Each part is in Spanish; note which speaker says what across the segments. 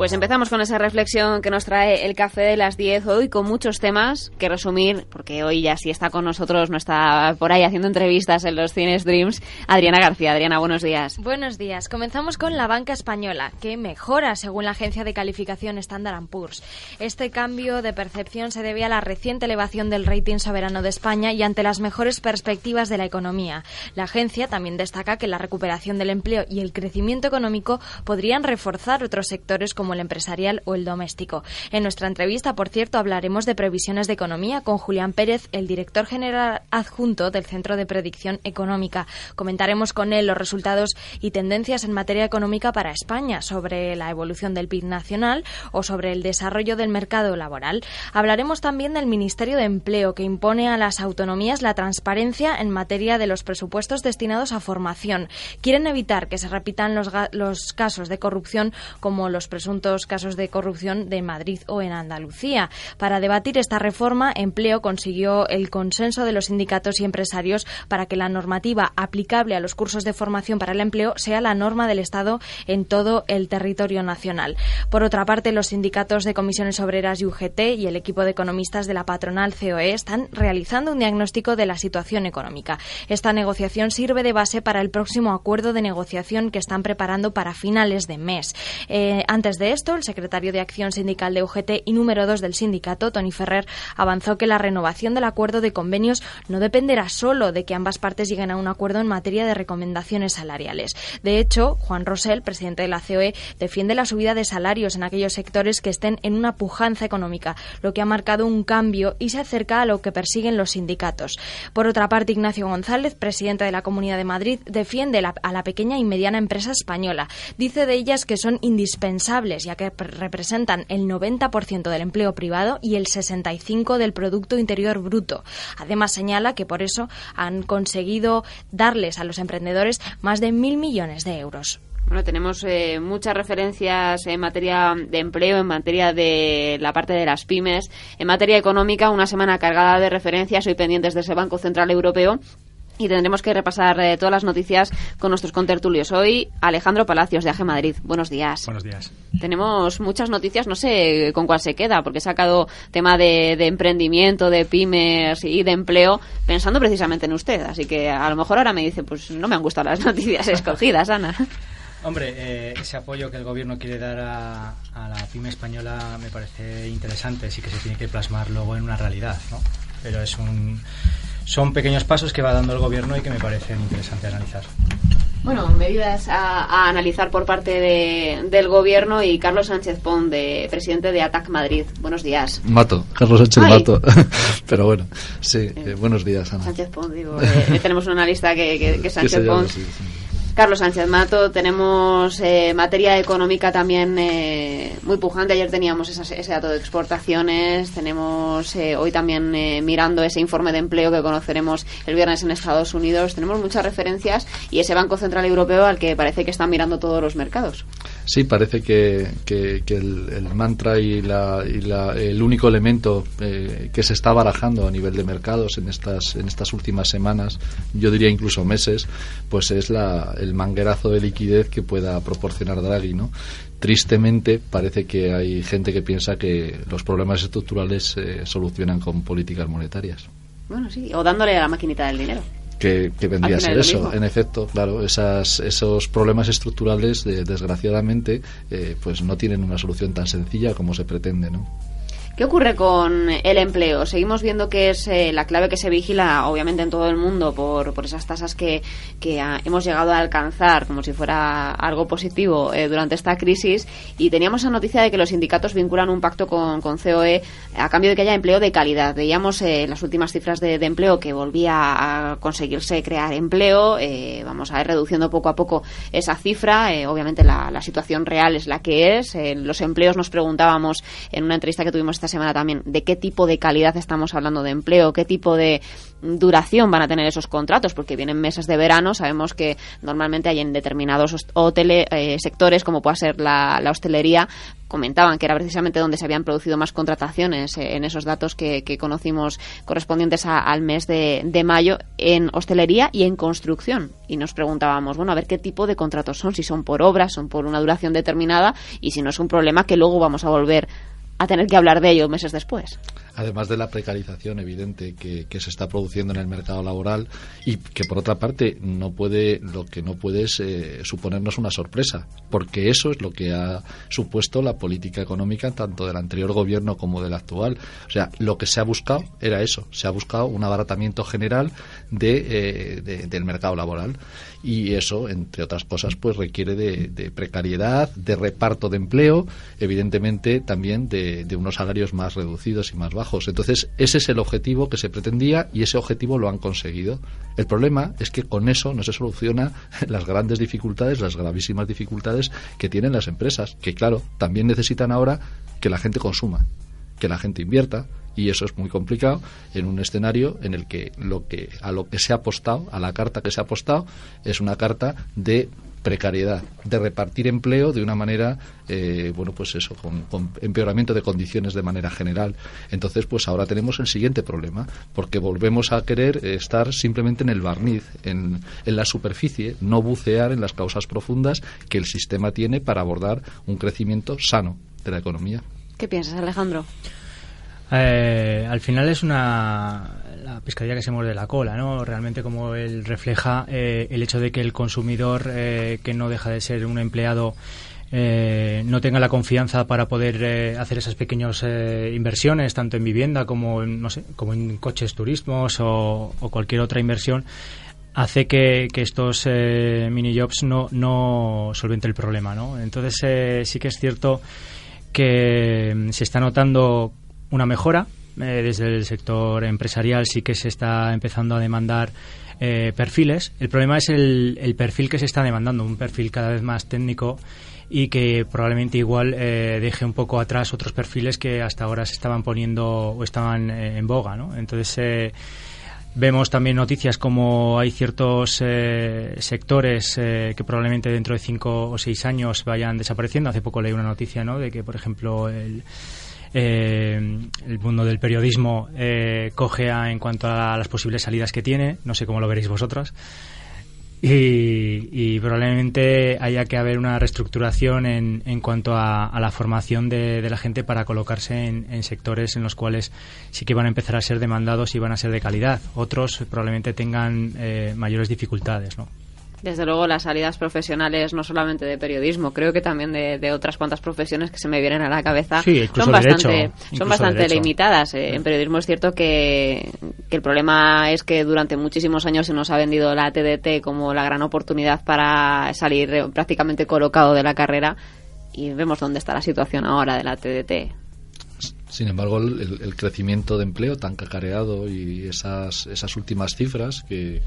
Speaker 1: Pues empezamos con esa reflexión que nos trae el café de las 10 hoy con muchos temas que resumir, porque hoy ya sí está con nosotros, no está por ahí haciendo entrevistas en los Cines Dreams, Adriana García. Adriana, buenos días.
Speaker 2: Buenos días. Comenzamos con la banca española, que mejora según la agencia de calificación Standard Poor's. Este cambio de percepción se debe a la reciente elevación del rating soberano de España y ante las mejores perspectivas de la economía. La agencia también destaca que la recuperación del empleo y el crecimiento económico podrían reforzar otros sectores como el empresarial o el doméstico. En nuestra entrevista, por cierto, hablaremos de previsiones de economía con Julián Pérez, el director general adjunto del Centro de Predicción Económica. Comentaremos con él los resultados y tendencias en materia económica para España, sobre la evolución del PIB nacional o sobre el desarrollo del mercado laboral. Hablaremos también del Ministerio de Empleo, que impone a las autonomías la transparencia en materia de los presupuestos destinados a formación. Quieren evitar que se repitan los, los casos de corrupción como los presuntos casos de corrupción de Madrid o en Andalucía. Para debatir esta reforma, Empleo consiguió el consenso de los sindicatos y empresarios para que la normativa aplicable a los cursos de formación para el empleo sea la norma del Estado en todo el territorio nacional. Por otra parte, los sindicatos de comisiones obreras y UGT y el equipo de economistas de la patronal COE están realizando un diagnóstico de la situación económica. Esta negociación sirve de base para el próximo acuerdo de negociación que están preparando para finales de mes. Eh, antes de esto, el secretario de Acción Sindical de UGT y número 2 del sindicato, Tony Ferrer, avanzó que la renovación del acuerdo de convenios no dependerá solo de que ambas partes lleguen a un acuerdo en materia de recomendaciones salariales. De hecho, Juan Rosell, presidente de la COE, defiende la subida de salarios en aquellos sectores que estén en una pujanza económica, lo que ha marcado un cambio y se acerca a lo que persiguen los sindicatos. Por otra parte, Ignacio González, presidente de la Comunidad de Madrid, defiende a la pequeña y mediana empresa española. Dice de ellas que son indispensables ya que representan el 90% del empleo privado y el 65% del Producto Interior Bruto. Además, señala que por eso han conseguido darles a los emprendedores más de mil millones de euros.
Speaker 1: Bueno, tenemos eh, muchas referencias en materia de empleo, en materia de la parte de las pymes, en materia económica, una semana cargada de referencias hoy pendientes de ese Banco Central Europeo y tendremos que repasar eh, todas las noticias con nuestros contertulios. Hoy, Alejandro Palacios, de AGE Madrid. Buenos días.
Speaker 3: Buenos días.
Speaker 1: Tenemos muchas noticias, no sé con cuál se queda, porque he sacado tema de, emprendimiento, de pymes y de empleo, pensando precisamente en usted. Así que a lo mejor ahora me dice, pues no me han gustado las noticias escogidas, Ana.
Speaker 3: Hombre, eh, ese apoyo que el gobierno quiere dar a, a la pyme española me parece interesante, sí que se tiene que plasmar luego en una realidad, ¿no? Pero es un son pequeños pasos que va dando el gobierno y que me parecen interesantes analizar.
Speaker 1: Bueno, medidas a, analizar por parte del gobierno y Carlos Sánchez Pon, de, presidente de ATAC Madrid. Buenos días.
Speaker 4: Mato, Carlos Sánchez Mato. Pero bueno, sí, eh, buenos días, Ana.
Speaker 1: Sánchez Pon, digo. Eh, tenemos una lista que, que, Sánchez Pon. Carlos Sánchez Mato, tenemos eh, materia económica también eh, muy pujante. Ayer teníamos ese dato de exportaciones, tenemos eh, hoy también mirando ese informe de empleo que conoceremos el viernes en Estados Unidos. Tenemos muchas referencias y ese Banco Central Europeo al que parece que están mirando todos los mercados.
Speaker 4: Sí, parece que, el, mantra y, la, y la, el único elemento que se está barajando a nivel de mercados en estas, en estas últimas semanas, yo diría incluso meses, pues es la, el manguerazo de liquidez que pueda proporcionar Draghi, ¿no? Tristemente parece que hay gente que piensa que los problemas estructurales se solucionan con políticas monetarias.
Speaker 1: Bueno, sí, o dándole a la maquinita del dinero.
Speaker 4: Que, vendría a ser eso, en efecto, claro, esas, esos problemas estructurales, desgraciadamente, eh, pues no tienen una solución tan sencilla como se pretende, ¿no?
Speaker 1: ¿Qué ocurre con el empleo? Seguimos viendo que es eh, la clave que se vigila, obviamente, en todo el mundo por, por esas tasas que, que hemos llegado a alcanzar como si fuera algo positivo eh, durante esta crisis. Y teníamos la noticia de que los sindicatos vinculan un pacto con, con COE a cambio de que haya empleo de calidad. Veíamos eh, las últimas cifras de, empleo que volvía a conseguirse crear empleo. vamos a ir reduciendo poco a poco esa cifra. obviamente, la, la, situación real es la que es. los empleos nos preguntábamos en una entrevista que tuvimos esta semana también de qué tipo de calidad estamos hablando de empleo, qué tipo de duración van a tener esos contratos, porque vienen meses de verano, sabemos que normalmente hay en determinados hoteles, eh, sectores, como pueda ser la, hostelería, comentaban que era precisamente donde se habían producido más contrataciones eh, en esos datos que, conocimos correspondientes al mes de, de, mayo en hostelería y en construcción. Y nos preguntábamos, bueno, a ver qué tipo de contratos son, si son por obras, son por una duración determinada y si no es un problema que luego vamos a volver a tener que hablar de ello meses después
Speaker 4: además de la precarización evidente que, se está produciendo en el mercado laboral y que por otra parte no puede lo que no puede es eh, suponernos una sorpresa porque eso es lo que ha supuesto la política económica tanto del anterior gobierno como del actual. O sea lo que se ha buscado era eso se ha buscado un abaratamiento general de, eh, del mercado laboral y eso entre otras cosas pues requiere de, precariedad de reparto de empleo evidentemente también de, de unos salarios más reducidos y más bajos entonces, ese es el objetivo que se pretendía y ese objetivo lo han conseguido. El problema es que con eso no se soluciona las grandes dificultades, las gravísimas dificultades que tienen las empresas, que claro, también necesitan ahora que la gente consuma, que la gente invierta, y eso es muy complicado en un escenario en el que lo que a lo que se ha apostado, a la carta que se ha apostado, es una carta de precariedad, de repartir empleo de una manera, eh, bueno, pues eso, con, empeoramiento de condiciones de manera general. Entonces, pues ahora tenemos el siguiente problema, porque volvemos a querer estar simplemente en el barniz, en, en la superficie, no bucear en las causas profundas que el sistema tiene para abordar un crecimiento sano de la economía.
Speaker 1: ¿Qué piensas, Alejandro?
Speaker 3: Eh, al final es una la pescadilla que se muerde la cola, ¿no? Realmente como él refleja eh, el hecho de que el consumidor, eh, que no deja de ser un empleado, no tenga la confianza para poder hacer esas pequeñas inversiones, tanto en vivienda como en, no sé, como en coches turismos o, cualquier otra inversión, hace que, estos mini jobs no, no solvente el problema, ¿no? Entonces sí que es cierto que mm, se está notando una mejora. Eh, desde el sector empresarial sí que se está empezando a demandar eh, perfiles. El problema es el, perfil que se está demandando, un perfil cada vez más técnico y que probablemente igual eh, deje un poco atrás otros perfiles que hasta ahora se estaban poniendo o estaban en boga. ¿no? Entonces Vemos también noticias como hay ciertos sectores que probablemente dentro de cinco o seis años vayan desapareciendo. Hace poco leí una noticia ¿no? de que, por ejemplo, el, eh, el mundo del periodismo eh, cogea en cuanto a las posibles salidas que tiene. No sé cómo lo veréis vosotros. Y, probablemente haya que haber una reestructuración en, en cuanto a, la formación de, la gente para colocarse en, sectores en los cuales sí que van a empezar a ser demandados y van a ser de calidad. Otros probablemente tengan eh, mayores dificultades, ¿no?
Speaker 1: Desde luego las salidas profesionales, no solamente de periodismo, creo que también de, otras cuantas profesiones que se me vienen a la cabeza, son bastante, son bastante limitadas. Eh, en periodismo es cierto que, el problema es que durante muchísimos años se nos ha vendido la TDT como la gran oportunidad para salir prácticamente colocado de la carrera y vemos dónde está la situación ahora de la TDT.
Speaker 4: Sin embargo, el, crecimiento de empleo tan cacareado y esas, esas últimas cifras que,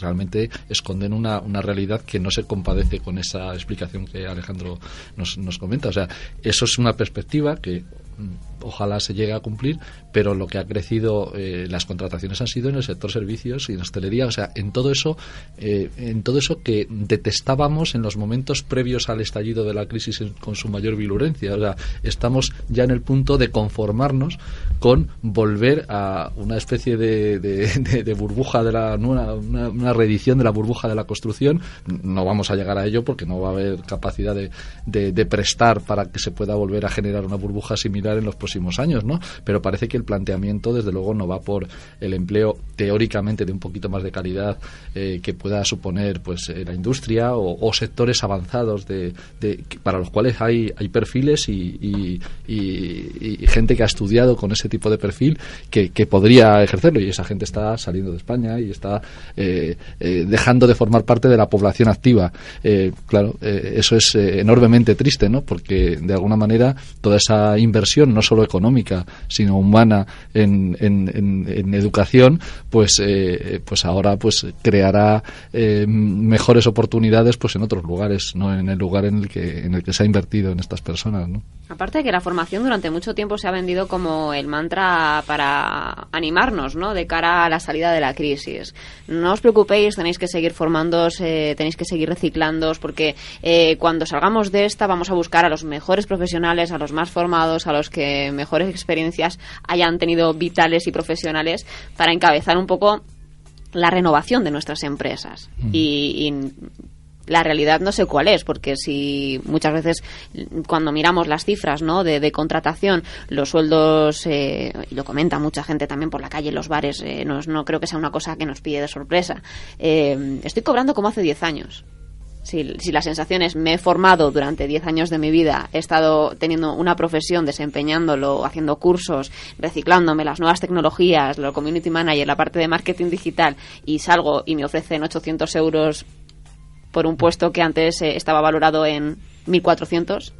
Speaker 4: realmente esconden una, una realidad que no se compadece con esa explicación que Alejandro nos, nos comenta. O sea, eso es una perspectiva que mm, ojalá se llegue a cumplir, pero lo que ha crecido eh, las contrataciones han sido en el sector servicios y en hostelería, o sea, en todo eso, eh, en todo eso que detestábamos en los momentos previos al estallido de la crisis con su mayor virulencia. O sea, estamos ya en el punto de conformarnos con volver a una especie de, burbuja de la una, reedición de la burbuja de la construcción. No vamos a llegar a ello porque no va a haber capacidad de, prestar para que se pueda volver a generar una burbuja similar en los próximos años, ¿no? Pero parece que el planteamiento, desde luego, no va por el empleo teóricamente de un poquito más de calidad eh, que pueda suponer pues eh, la industria o, sectores avanzados de, para los cuales hay, hay perfiles y, gente que ha estudiado con ese tipo de perfil que, podría ejercerlo y esa gente está saliendo de España y está eh, dejando de formar parte de la población activa. claro, eso es enormemente triste, ¿no? Porque de alguna manera toda esa inversión, no solo económica, sino humana en, en, educación, pues, eh, pues ahora pues creará eh, mejores oportunidades pues en otros lugares, no en el lugar en el que, en el que se ha invertido en estas personas, ¿no?
Speaker 1: Aparte de que la formación durante mucho tiempo se ha vendido como el mantra para animarnos, ¿no? De cara a la salida de la crisis. No os preocupéis, tenéis que seguir formándoos, tenéis que seguir reciclándoos, porque eh, cuando salgamos de esta vamos a buscar a los mejores profesionales, a los más formados, a los que mejores experiencias hayan tenido vitales y profesionales para encabezar un poco la renovación de nuestras empresas. Mm. y, la realidad no sé cuál es, porque si muchas veces cuando miramos las cifras ¿no? de, contratación, los sueldos, eh, y lo comenta mucha gente también por la calle, en los bares, eh, no, no, creo que sea una cosa que nos pide de sorpresa. Eh, estoy cobrando como hace 10 años. Si, si, la sensación es me he formado durante 10 años de mi vida, he estado teniendo una profesión, desempeñándolo, haciendo cursos, reciclándome las nuevas tecnologías, lo community manager, la parte de marketing digital, y salgo y me ofrecen 800 euros por un puesto que antes eh, estaba valorado en 1.400.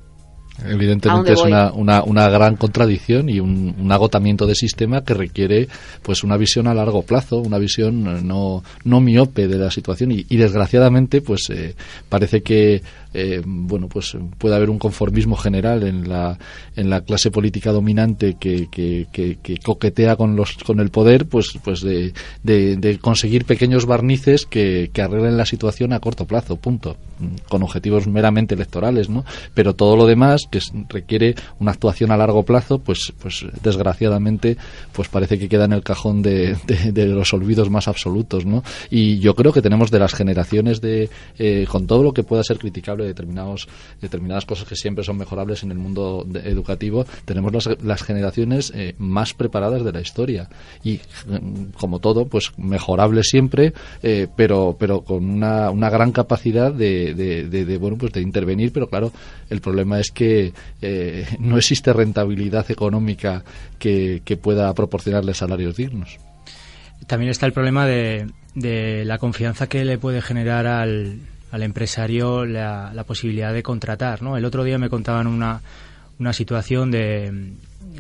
Speaker 4: Evidentemente es una, una, una, gran contradicción y un, un, agotamiento de sistema que requiere pues una visión a largo plazo, una visión no, no miope de la situación y, desgraciadamente pues eh, parece que eh, bueno, pues puede haber un conformismo general en la, en la clase política dominante que, que, que, coquetea con, los, con el poder, pues, pues de, de, conseguir pequeños barnices que, que, arreglen la situación a corto plazo, punto, con objetivos meramente electorales, ¿no? Pero todo lo demás, que requiere una actuación a largo plazo, pues, pues desgraciadamente, pues parece que queda en el cajón de, de, los olvidos más absolutos, ¿no? Y yo creo que tenemos de las generaciones de, eh, con todo lo que pueda ser criticable determinados, determinadas cosas que siempre son mejorables en el mundo educativo, tenemos las, generaciones eh, más preparadas de la historia. Y, mm, como todo, pues mejorable siempre, eh, pero, pero con una, una gran capacidad de, de, bueno, pues de intervenir, pero claro, el problema es que eh, no existe rentabilidad económica que, pueda proporcionarle salarios dignos.
Speaker 3: También está el problema de, de la confianza que le puede generar al, empresario la, la, posibilidad de contratar. ¿no? El otro día me contaban una, una situación de,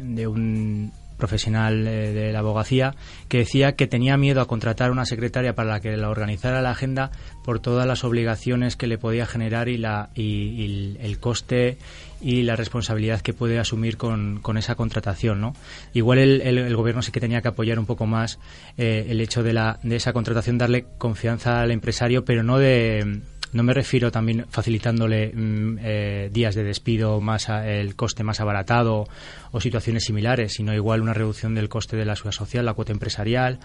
Speaker 3: de un profesional eh, de la abogacía que decía que tenía miedo a contratar una secretaria para la que la organizara la agenda por todas las obligaciones que le podía generar y, la, y, el coste y la responsabilidad que puede asumir con, con esa contratación. ¿no? Igual el, el, gobierno sí que tenía que apoyar un poco más eh, el hecho de, la, de esa contratación, darle confianza al empresario, pero no de no me refiero también facilitándole mm, eh, días de despido, más el coste más abaratado o situaciones similares, sino igual una reducción del coste de la seguridad social, la cuota empresarial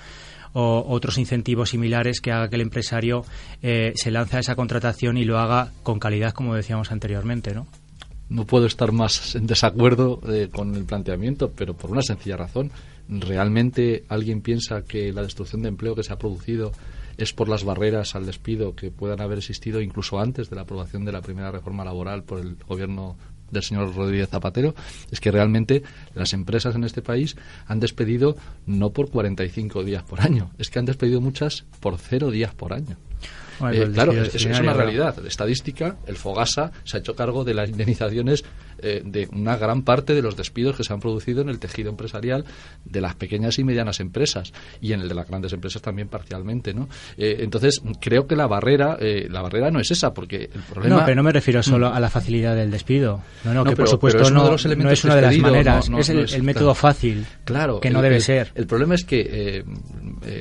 Speaker 3: o otros incentivos similares que haga que el empresario eh, se lance a esa contratación y lo haga con calidad, como decíamos anteriormente, ¿no?
Speaker 4: No puedo estar más en desacuerdo eh, con el planteamiento, pero por una sencilla razón. ¿Realmente alguien piensa que la destrucción de empleo que se ha producido es por las barreras al despido que puedan haber existido incluso antes de la aprobación de la primera reforma laboral por el gobierno del señor Rodríguez Zapatero es que realmente las empresas en este país han despedido no por 45 días por año, es que han despedido muchas por cero días por año. Eh, claro, es, es, una realidad. Estadística, el Fogasa se ha hecho cargo de las indemnizaciones eh, de una gran parte de los despidos que se han producido en el tejido empresarial de las pequeñas y medianas empresas y en el de las grandes empresas también parcialmente, ¿no? Eh, entonces creo que la barrera eh, la barrera no es esa porque el problema
Speaker 3: no pero no me refiero solo mm. a la facilidad del despido no no, que por supuesto no, es una de las maneras es el, método fácil claro que no debe ser
Speaker 4: el problema es que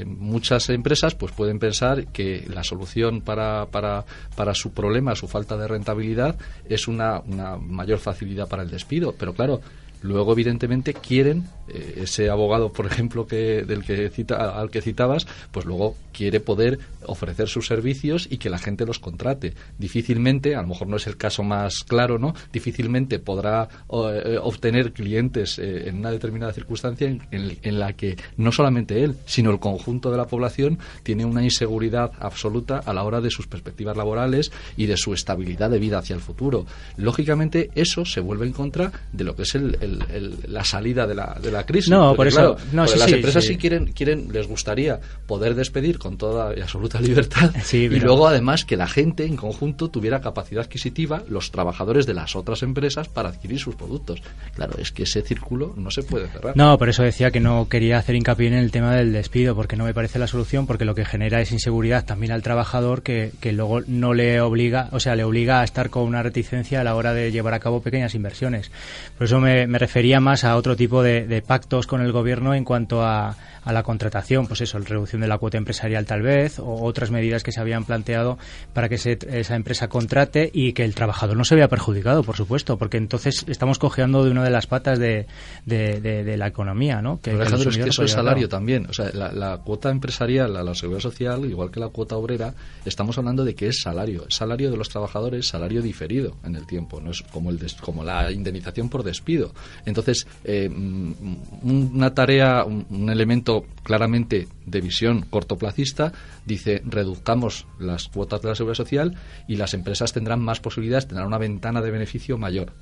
Speaker 4: muchas empresas pues pueden pensar que la solución para, para, para su problema su falta de rentabilidad es una, una mayor facilidad para el despido. Pero claro, Luego, evidentemente, quieren eh, ese abogado, por ejemplo, que del que cita, al que citabas, pues luego quiere poder ofrecer sus servicios y que la gente los contrate. Difícilmente, a lo mejor no es el caso más claro, ¿no? Difícilmente podrá eh, obtener clientes eh, en una determinada circunstancia en, en, la que no solamente él, sino el conjunto de la población tiene una inseguridad absoluta a la hora de sus perspectivas laborales y de su estabilidad de vida hacia el futuro. Lógicamente, eso se vuelve en contra de lo que es el, la salida de la, de la crisis.
Speaker 3: No, por eso. no,
Speaker 4: las empresas sí. quieren, quieren, les gustaría poder despedir con toda y absoluta libertad y luego además que la gente en conjunto tuviera capacidad adquisitiva, los trabajadores de las otras empresas para adquirir sus productos. Claro, es que ese círculo no se puede cerrar.
Speaker 3: No, por eso decía que no quería hacer hincapié en el tema del despido, porque no me parece la solución, porque lo que genera es inseguridad también al trabajador que, que luego no le obliga, o sea, le obliga a estar con una reticencia a la hora de llevar a cabo pequeñas inversiones. Por eso me, me refería más a otro tipo de, de pactos con el gobierno en cuanto a, a la contratación, pues eso, la reducción de la cuota empresarial tal vez, o otras medidas que se habían planteado para que esa empresa contrate y que el trabajador no se vea perjudicado, por supuesto, porque entonces estamos cojeando de una de las patas de, de, la economía, ¿no?
Speaker 4: Que, Alejandro, es que eso es salario también. O sea, la, cuota empresarial, la, la seguridad social, igual que la cuota obrera, estamos hablando de que es salario. Salario de los trabajadores, salario diferido en el tiempo, no es como, el como la indemnización por despido. Entonces, eh, mm, una tarea, un elemento claramente de visión cortoplacista, dice reduzcamos las cuotas de la seguridad social y las empresas tendrán más posibilidades, tendrán una ventana de beneficio mayor.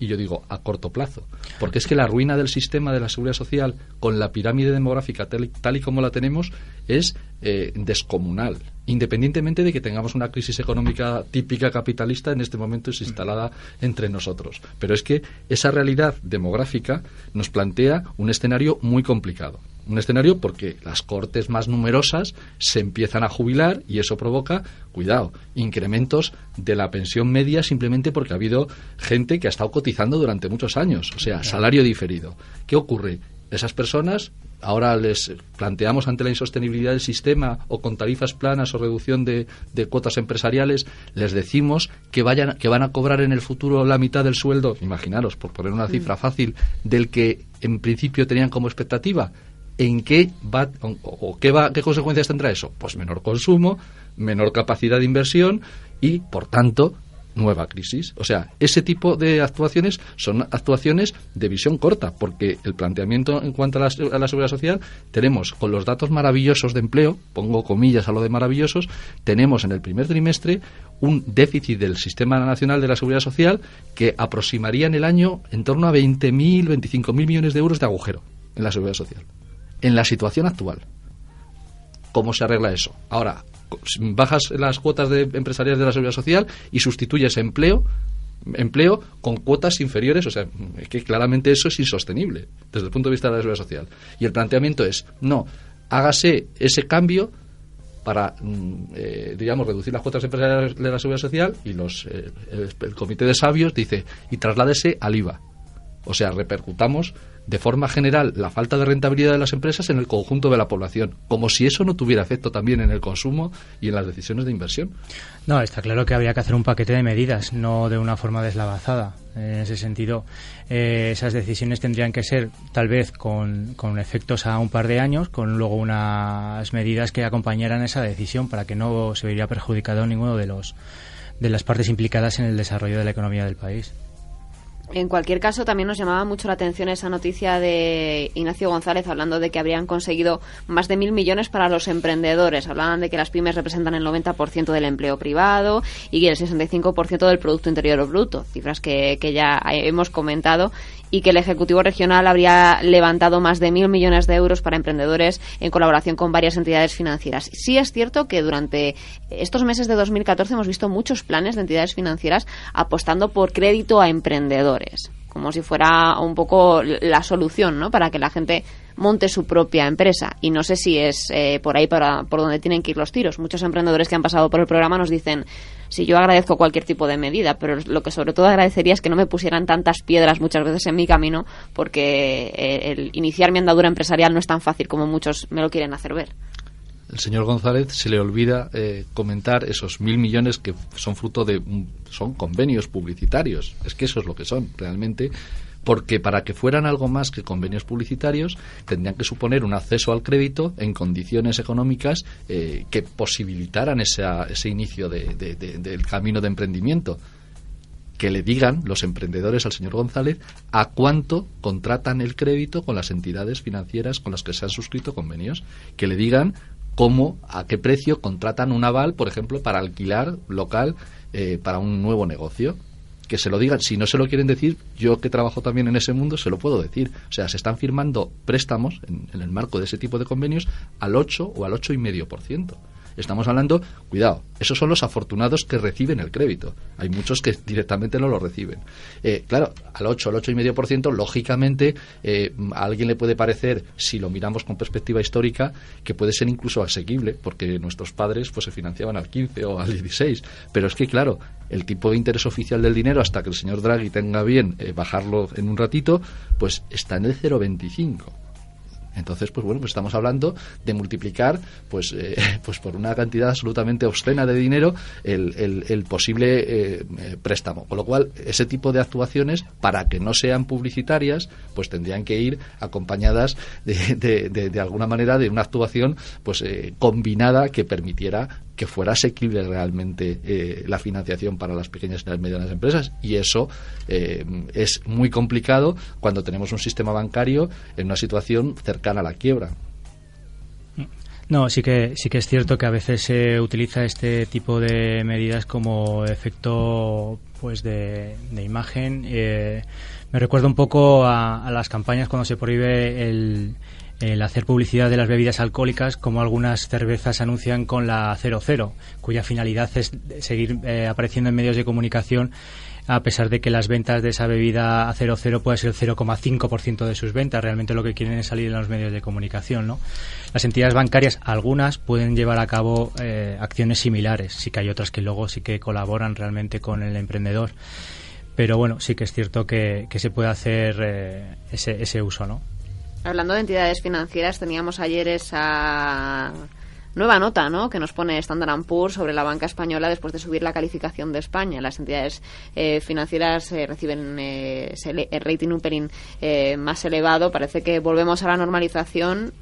Speaker 4: Y yo digo a corto plazo, porque es que la ruina del sistema de la seguridad social con la pirámide demográfica tal y, como la tenemos es eh, descomunal independientemente de que tengamos una crisis económica típica capitalista en este momento es instalada entre nosotros. Pero es que esa realidad demográfica nos plantea un escenario muy complicado. Un escenario porque las cortes más numerosas se empiezan a jubilar y eso provoca, cuidado, incrementos de la pensión media simplemente porque ha habido gente que ha estado cotizando durante muchos años, o sea, salario diferido. ¿Qué ocurre? Esas personas ahora les planteamos ante la insostenibilidad del sistema o con tarifas planas o reducción de, de, cuotas empresariales, les decimos que vayan que van a cobrar en el futuro la mitad del sueldo, imaginaros, por poner una cifra mm. fácil, del que en principio tenían como expectativa ¿en qué va o, qué va qué consecuencias tendrá eso? Pues menor consumo, menor capacidad de inversión y por tanto nueva crisis. O sea, ese tipo de actuaciones son actuaciones de visión corta, porque el planteamiento en cuanto a la, seguridad social, tenemos con los datos maravillosos de empleo, pongo comillas a lo de maravillosos, tenemos en el primer trimestre un déficit del Sistema Nacional de la Seguridad Social que aproximaría en el año en torno a 20.000, 25.000 millones de euros de agujero en la seguridad social en la situación actual. ¿Cómo se arregla eso? Ahora, bajas las cuotas de empresariales de la seguridad social y sustituyes empleo empleo con cuotas inferiores, o sea, que claramente eso es insostenible desde el punto de vista de la seguridad social. Y el planteamiento es, no, hágase ese cambio para, mm, eh, digamos, reducir las cuotas empresariales de la seguridad social y los, eh, el comité de sabios dice, y trasládese al IVA. O sea, repercutamos de forma general la falta de rentabilidad de las empresas en el conjunto de la población, como si eso no tuviera efecto también en el consumo y en las decisiones de inversión.
Speaker 3: No, está claro que habría que hacer un paquete de medidas, no de una forma deslavazada. En ese sentido, eh, esas decisiones tendrían que ser tal vez con, con efectos a un par de años, con luego unas medidas que acompañaran esa decisión para que no se vería perjudicado ninguno de los de las partes implicadas en el desarrollo de la economía del país.
Speaker 1: En cualquier caso, también nos llamaba mucho la atención esa noticia de Ignacio González hablando de que habrían conseguido más de mil millones para los emprendedores. Hablaban de que las pymes representan el 90% del empleo privado y el 65% del Producto Interior Bruto, cifras que, que ya hemos comentado y que el Ejecutivo Regional habría levantado más de mil millones de euros para emprendedores en colaboración con varias entidades financieras. Sí es cierto que durante estos meses de 2014 hemos visto muchos planes de entidades financieras apostando por crédito a emprendedores, como si fuera un poco la solución ¿no? para que la gente monte su propia empresa. Y no sé si es eh, por ahí para, por donde tienen que ir los tiros. Muchos emprendedores que han pasado por el programa nos dicen, si yo agradezco cualquier tipo de medida, pero lo que sobre todo agradecería es que no me pusieran tantas piedras muchas veces en mi camino, porque eh, el iniciar mi andadura empresarial no es tan fácil como muchos me lo quieren hacer ver
Speaker 4: el señor González se le olvida eh, comentar esos mil millones que son fruto de son convenios publicitarios. Es que eso es lo que son realmente porque para que fueran algo más que convenios publicitarios tendrían que suponer un acceso al crédito en condiciones económicas eh, que posibilitaran ese inicio del camino de emprendimiento. Que le digan los emprendedores al señor González a cuánto contratan el crédito con las entidades financieras con las que se han suscrito convenios, que le digan cómo, a qué precio contratan un aval, por ejemplo, para alquilar local eh, para un nuevo negocio. Que se lo digan. Si no se lo quieren decir, yo que trabajo también en ese mundo, se lo puedo decir. O sea, se están firmando préstamos en, en el marco de ese tipo de convenios al 8 o al 8,5%. Estamos hablando, cuidado, esos son los afortunados que reciben el crédito. Hay muchos que directamente no lo reciben. Eh, claro, al 8, al 8,5%, lógicamente, eh, a alguien le puede parecer, si lo miramos con perspectiva histórica, que puede ser incluso asequible, porque nuestros padres pues, se financiaban al 15 o al 16. Pero es que, claro, el tipo de interés oficial del dinero, hasta que el señor Draghi tenga bien eh, bajarlo en un ratito, pues está en el 0,25. Entonces, pues bueno, pues estamos hablando de multiplicar, pues, eh, pues por una cantidad absolutamente obscena de dinero el, posible eh, eh, préstamo. Con lo cual, ese tipo de actuaciones, para que no sean publicitarias, pues tendrían que ir acompañadas de, de, de, alguna manera de una actuación, pues combinada que permitiera que fuera asequible realmente eh, la financiación para las pequeñas y las medianas empresas. Y eso eh, es muy complicado cuando tenemos un sistema bancario en una situación cercana a la quiebra.
Speaker 3: No, sí que sí que es cierto que a veces se utiliza este tipo de medidas como efecto pues de, imagen. Eh, me recuerda un poco a, las campañas cuando se prohíbe el, el hacer publicidad de las bebidas alcohólicas, como algunas cervezas anuncian con la 00, cuya finalidad es seguir eh, apareciendo en medios de comunicación a pesar de que las ventas de esa bebida a 00 puede ser el 0,5% de sus ventas. Realmente lo que quieren es salir en los medios de comunicación, ¿no? Las entidades bancarias, algunas, pueden llevar a cabo eh, acciones similares. Sí que hay otras que luego sí que colaboran realmente con el emprendedor. Pero bueno, sí que es cierto que, se puede hacer eh, ese, ese uso, ¿no?
Speaker 1: Hablando de entidades financieras, teníamos ayer esa nueva nota ¿no? que nos pone Standard Poor's sobre la banca española después de subir la calificación de España. Las entidades eh, financieras eh, reciben eh, el rating un más elevado. Parece que volvemos a la normalización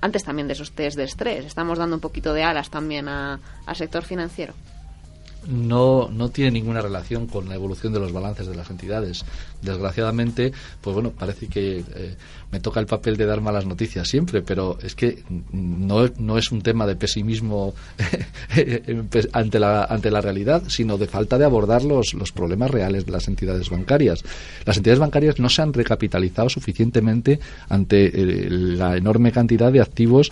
Speaker 1: antes también de esos test de estrés. Estamos dando un poquito de alas también al sector financiero
Speaker 4: no, no tiene ninguna relación con la evolución de los balances de las entidades. Desgraciadamente, pues bueno, parece que eh, me toca el papel de dar malas noticias siempre, pero es que no, no es un tema de pesimismo ante, la, ante la realidad, sino de falta de abordar los, los problemas reales de las entidades bancarias. Las entidades bancarias no se han recapitalizado suficientemente ante eh, la enorme cantidad de activos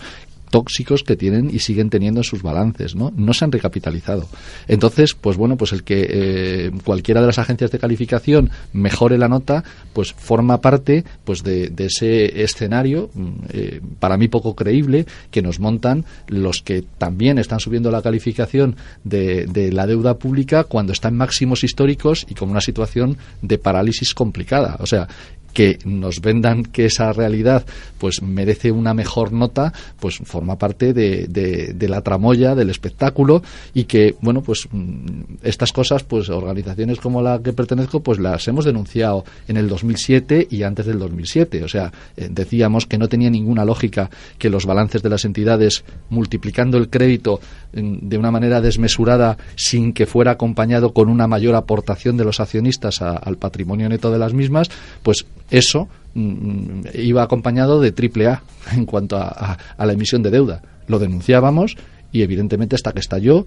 Speaker 4: tóxicos que tienen y siguen teniendo en sus balances, ¿no? No se han recapitalizado. Entonces, pues bueno, pues el que eh, cualquiera de las agencias de calificación mejore la nota, pues forma parte pues de, ese escenario, mm, eh, para mí poco creíble, que nos montan los que también están subiendo la calificación de, de la deuda pública cuando está en máximos históricos y con una situación de parálisis complicada. O sea, que nos vendan que esa realidad pues merece una mejor nota pues forma parte de, de, la tramoya del espectáculo y que bueno pues mm, estas cosas pues organizaciones como la que pertenezco pues las hemos denunciado en el 2007 y antes del 2007 o sea eh, decíamos que no tenía ninguna lógica que los balances de las entidades multiplicando el crédito de una manera desmesurada sin que fuera acompañado con una mayor aportación de los accionistas al patrimonio neto de las mismas, pues eso mm, iba acompañado de triple A en cuanto a, a la emisión de deuda. Lo denunciábamos y evidentemente hasta que estalló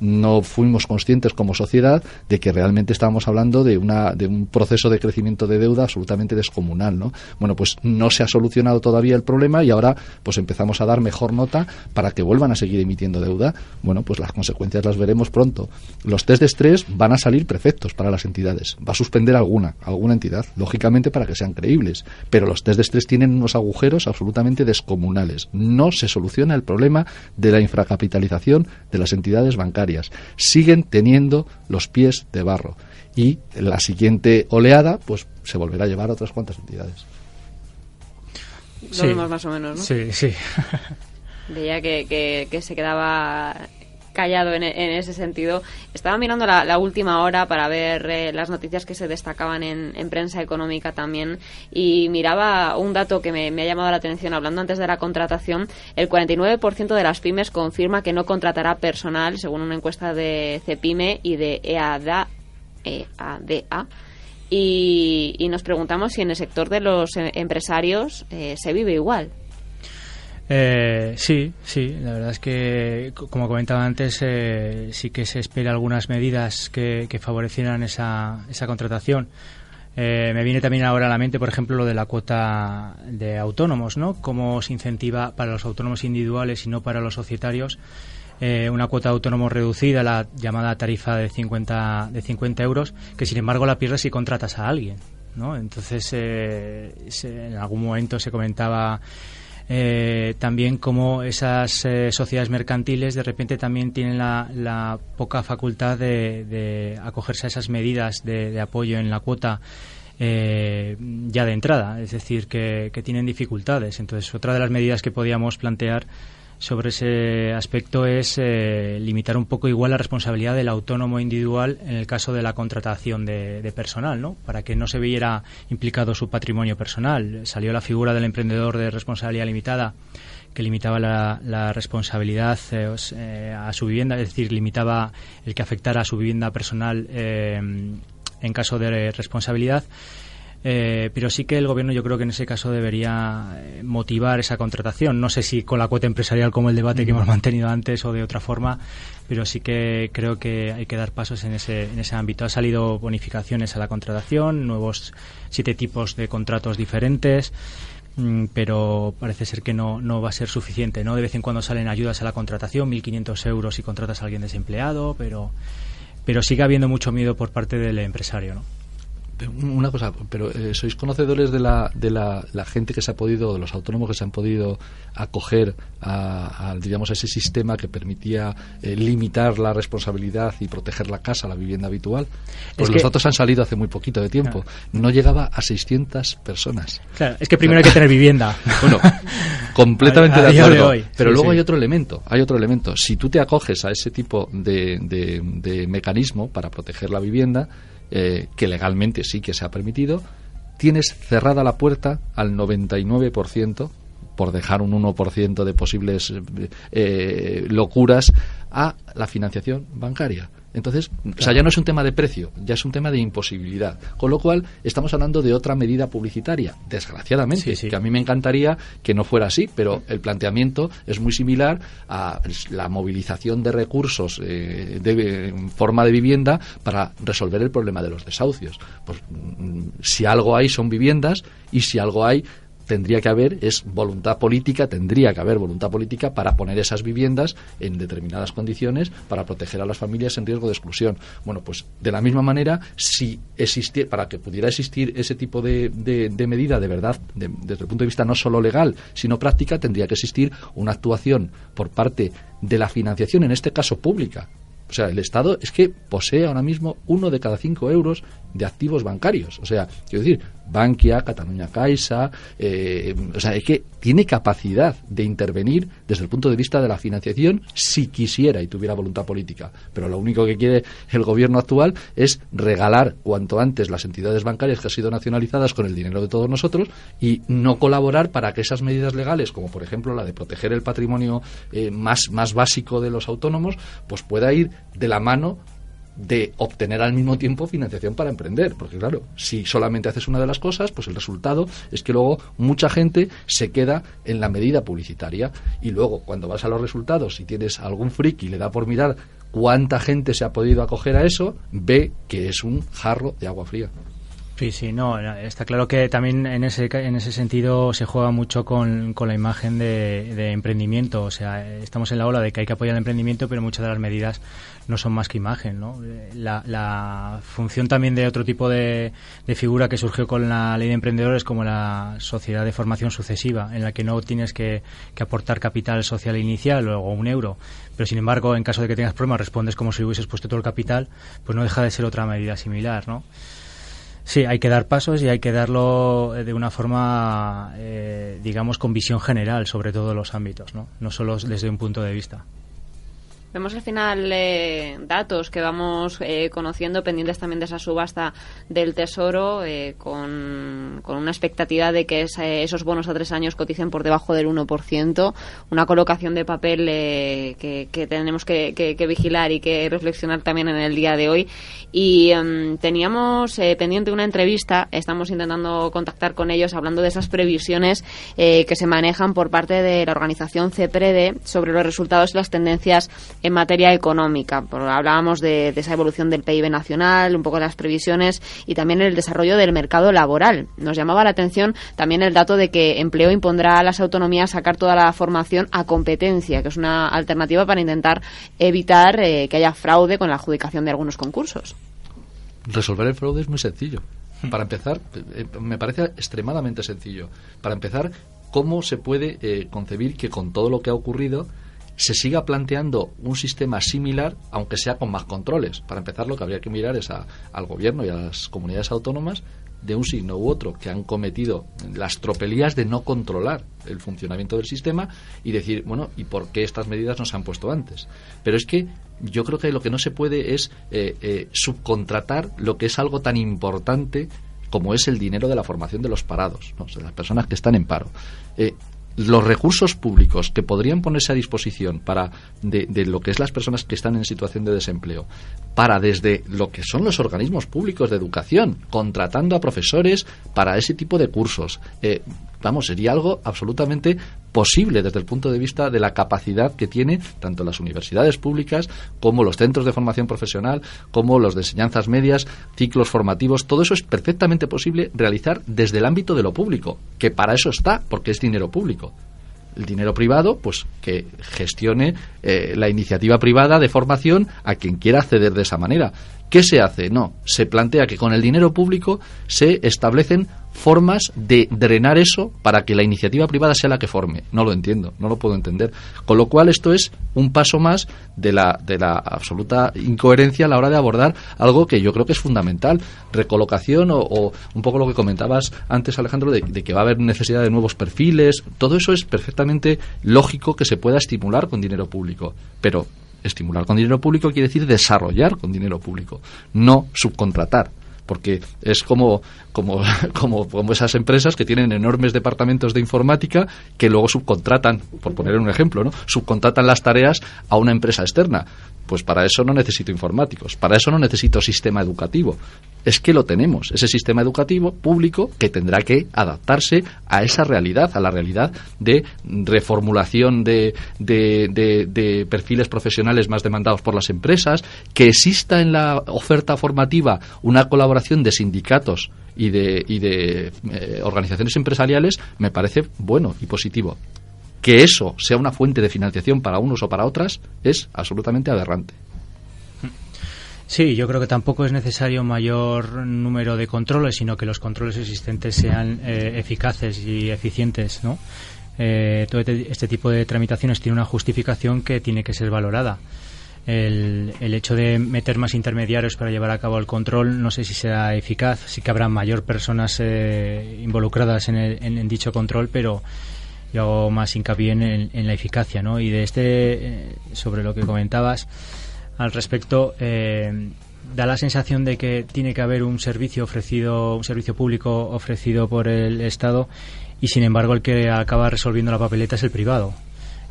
Speaker 4: no fuimos conscientes como sociedad de que realmente estábamos hablando de, una, de un proceso de crecimiento de deuda absolutamente descomunal, ¿no? Bueno, pues no se ha solucionado todavía el problema y ahora pues empezamos a dar mejor nota para que vuelvan a seguir emitiendo deuda. Bueno, pues las consecuencias las veremos pronto. Los test de estrés van a salir perfectos para las entidades. Va a suspender alguna, alguna entidad, lógicamente para que sean creíbles, pero los test de estrés tienen unos agujeros absolutamente descomunales. No se soluciona el problema de la infracapitalización de las entidades bancarias siguen teniendo los pies de barro y la siguiente oleada pues se volverá a llevar a otras cuantas entidades.
Speaker 1: Lo más o menos, ¿no?
Speaker 3: Sí, sí.
Speaker 1: Veía que, que, se quedaba callado en, ese sentido. Estaba mirando la, última hora para ver eh, las noticias que se destacaban en, prensa económica también y miraba un dato que me, ha llamado la atención hablando antes de la contratación. El 49% de las pymes confirma que no contratará personal, según una encuesta de CEPIME y de EADA. EADA y, nos preguntamos si en el sector de los eh, empresarios eh, se vive igual.
Speaker 3: Eh, sí, sí, la verdad es que, como comentaba antes, eh, sí que se espera algunas medidas que, favorecieran esa, esa contratación. me viene también ahora a la mente, por ejemplo, lo de la cuota de autónomos, ¿no? Cómo se incentiva para los autónomos individuales y no para los societarios eh, una cuota de autónomo reducida, la llamada tarifa de 50, de 50 euros, que sin embargo la pierdes si contratas a alguien. ¿no? Entonces, eh, en algún momento se comentaba eh, también cómo esas sociedades mercantiles de repente también tienen la, poca facultad de, acogerse a esas medidas de, apoyo en la cuota ya de entrada, es decir, que, tienen dificultades. Entonces, otra de las medidas que podíamos plantear sobre ese aspecto es eh, limitar un poco igual la responsabilidad del autónomo individual en el caso de la contratación de, personal, ¿no? Para que no se viera implicado su patrimonio personal. Salió la figura del emprendedor de responsabilidad limitada que limitaba la, responsabilidad eh, eh, a su vivienda, es decir, limitaba el que afectara a su vivienda personal en caso de responsabilidad eh, pero sí que el gobierno yo creo que en ese caso debería eh, motivar esa contratación. No sé si con la cuota empresarial como el debate que hemos mantenido antes o de otra forma, pero sí que creo que hay que dar pasos en ese, en ese ámbito. Ha salido bonificaciones a la contratación, nuevos siete tipos de contratos diferentes mm, pero parece ser que no, no va a ser suficiente. ¿no? De vez en cuando salen ayudas a la contratación, 1.500 euros si contratas a alguien desempleado, pero, pero sigue habiendo mucho miedo por parte del empresario. ¿no?
Speaker 4: Una cosa, pero eh, ¿sois conocedores de, la, de la, gente que se ha podido, de los autónomos que se han podido acoger a, digamos, a ese sistema que permitía eh, limitar la responsabilidad y proteger la casa, la vivienda habitual? Pues los datos han salido hace muy poquito de tiempo. No llegaba a 600 personas.
Speaker 3: Claro, es que primero hay que tener vivienda.
Speaker 4: Bueno, completamente de acuerdo. pero luego hay otro elemento, hay otro elemento. Si tú te acoges a ese tipo de, de mecanismo para proteger la vivienda, eh, que legalmente sí que se ha permitido, tienes cerrada la puerta al 99%, por dejar un 1% de posibles eh, locuras, a la financiación bancaria. Entonces, o sea, ya no es un tema de precio, ya es un tema de imposibilidad. Con lo cual, estamos hablando de otra medida publicitaria, desgraciadamente, que a mí me encantaría que no fuera así, pero el planteamiento es muy similar a la movilización de recursos eh, de, en forma de vivienda para resolver el problema de los desahucios. Pues mm, si algo hay son viviendas y si algo hay tendría que haber es voluntad política, tendría que haber voluntad política para poner esas viviendas en determinadas condiciones para proteger a las familias en riesgo de exclusión. Bueno, pues de la misma manera, si existiera, para que pudiera existir ese tipo de, de, medida de verdad, desde el punto de vista no solo legal, sino práctica, tendría que existir una actuación por parte de la financiación, en este caso pública, o sea, el Estado es que posee ahora mismo uno de cada cinco euros de activos bancarios. O sea, quiero decir, Bankia, Cataluña Caixa, eh, o sea, es que tiene capacidad de intervenir desde el punto de vista de la financiación si quisiera y tuviera voluntad política. Pero lo único que quiere el gobierno actual es regalar cuanto antes las entidades bancarias que han sido nacionalizadas con el dinero de todos nosotros y no colaborar para que esas medidas legales, como por ejemplo la de proteger el patrimonio eh, más, más básico de los autónomos, pues pueda ir de la mano de obtener al mismo tiempo financiación para emprender. Porque claro, si solamente haces una de las cosas, pues el resultado es que luego mucha gente se queda en la medida publicitaria. Y luego, cuando vas a los resultados, si tienes algún friki y le da por mirar cuánta gente se ha podido acoger a eso, ve que es un jarro de agua fría.
Speaker 3: Sí, sí, no, está claro que también en ese, en ese sentido se juega mucho con, con la imagen de, de, emprendimiento. O sea, estamos en la ola de que hay que apoyar el emprendimiento, pero muchas de las medidas no son más que imagen. ¿no? La, la función también de otro tipo de, de, figura que surgió con la ley de emprendedores, como la sociedad de formación sucesiva, en la que no tienes que, que aportar capital social inicial o un euro, pero sin embargo, en caso de que tengas problemas, respondes como si hubieses puesto todo el capital, pues no deja de ser otra medida similar. ¿no? Sí, hay que dar pasos y hay que darlo eh, de una forma, eh, digamos, con visión general sobre todos los ámbitos, ¿no? No solo desde un punto de vista.
Speaker 1: Vemos al final eh, datos que vamos eh, conociendo pendientes también de esa subasta del Tesoro eh, con, una expectativa de que esos bonos a tres años coticen por debajo del 1%, una colocación de papel que, tenemos que, vigilar y que reflexionar también en el día de hoy. Y em, teníamos pendiente una entrevista, estamos intentando contactar con ellos hablando de esas previsiones que se manejan por parte de la organización CEPREDE sobre los resultados y las tendencias en materia económica. Hablábamos de, esa evolución del PIB nacional, un poco de las previsiones y también el desarrollo del mercado laboral. Nos llamaba la atención también el dato de que empleo impondrá a las autonomías sacar toda la formación a competencia, que es una alternativa para intentar evitar eh, que haya fraude con la adjudicación de algunos concursos.
Speaker 4: Resolver el fraude es muy sencillo. Para empezar, eh, me parece extremadamente sencillo. Para empezar, ¿cómo se puede eh, concebir que con todo lo que ha ocurrido se siga planteando un sistema similar, aunque sea con más controles. Para empezar, lo que habría que mirar es al gobierno y a las comunidades autónomas de un signo u otro que han cometido las tropelías de no controlar el funcionamiento del sistema y decir, bueno, ¿y por qué estas medidas no se han puesto antes? Pero es que yo creo que lo que no se puede es eh, eh, subcontratar lo que es algo tan importante como es el dinero de la formación de los parados, de las personas que están en paro. Eh, los recursos públicos que podrían ponerse a disposición para de, lo que es las personas que están en situación de desempleo para desde lo que son los organismos públicos de educación contratando a profesores para ese tipo de cursos eh, vamos sería algo absolutamente posible desde el punto de vista de la capacidad que tiene tanto las universidades públicas como los centros de formación profesional, como los de enseñanzas medias, ciclos formativos, todo eso es perfectamente posible realizar desde el ámbito de lo público, que para eso está, porque es dinero público el dinero privado, pues que gestione eh, la iniciativa privada de formación a quien quiera acceder de esa manera. ¿Qué se hace? No, se plantea que con el dinero público se establecen formas de drenar eso para que la iniciativa privada sea la que forme. No lo entiendo, no lo puedo entender. Con lo cual esto es un paso más de la, de la absoluta incoherencia a la hora de abordar algo que yo creo que es fundamental. Recolocación o, un poco lo que comentabas antes, Alejandro, de, de, que va a haber necesidad de nuevos perfiles. Todo eso es perfectamente lógico que se pueda estimular con dinero público. Pero estimular con dinero público quiere decir desarrollar con dinero público, no subcontratar porque es como, como, como, como, esas empresas que tienen enormes departamentos de informática que luego subcontratan, por poner un ejemplo, ¿no? subcontratan las tareas a una empresa externa. Pues para eso no necesito informáticos, para eso no necesito sistema educativo. Es que lo tenemos, ese sistema educativo público que tendrá que adaptarse a esa realidad, a la realidad de reformulación de, de, perfiles profesionales más demandados por las empresas, que exista en la oferta formativa una colaboración de sindicatos y de, y de eh, organizaciones empresariales, me parece bueno y positivo que eso sea una fuente de financiación para unos o para otras es absolutamente aberrante.
Speaker 3: Sí, yo creo que tampoco es necesario mayor número de controles, sino que los controles existentes sean eh, eficaces y eficientes, ¿no? Eh, todo este, este tipo de tramitaciones tiene una justificación que tiene que ser valorada. El, hecho de meter más intermediarios para llevar a cabo el control no sé si será eficaz, sí que habrá mayor personas eh, involucradas en, en, dicho control, pero yo hago más hincapié en, la eficacia, ¿no? Y de este, eh, sobre lo que comentabas al respecto, eh, da la sensación de que tiene que haber un servicio ofrecido, un servicio público ofrecido por el Estado y sin embargo el que acaba resolviendo la papeleta es el privado.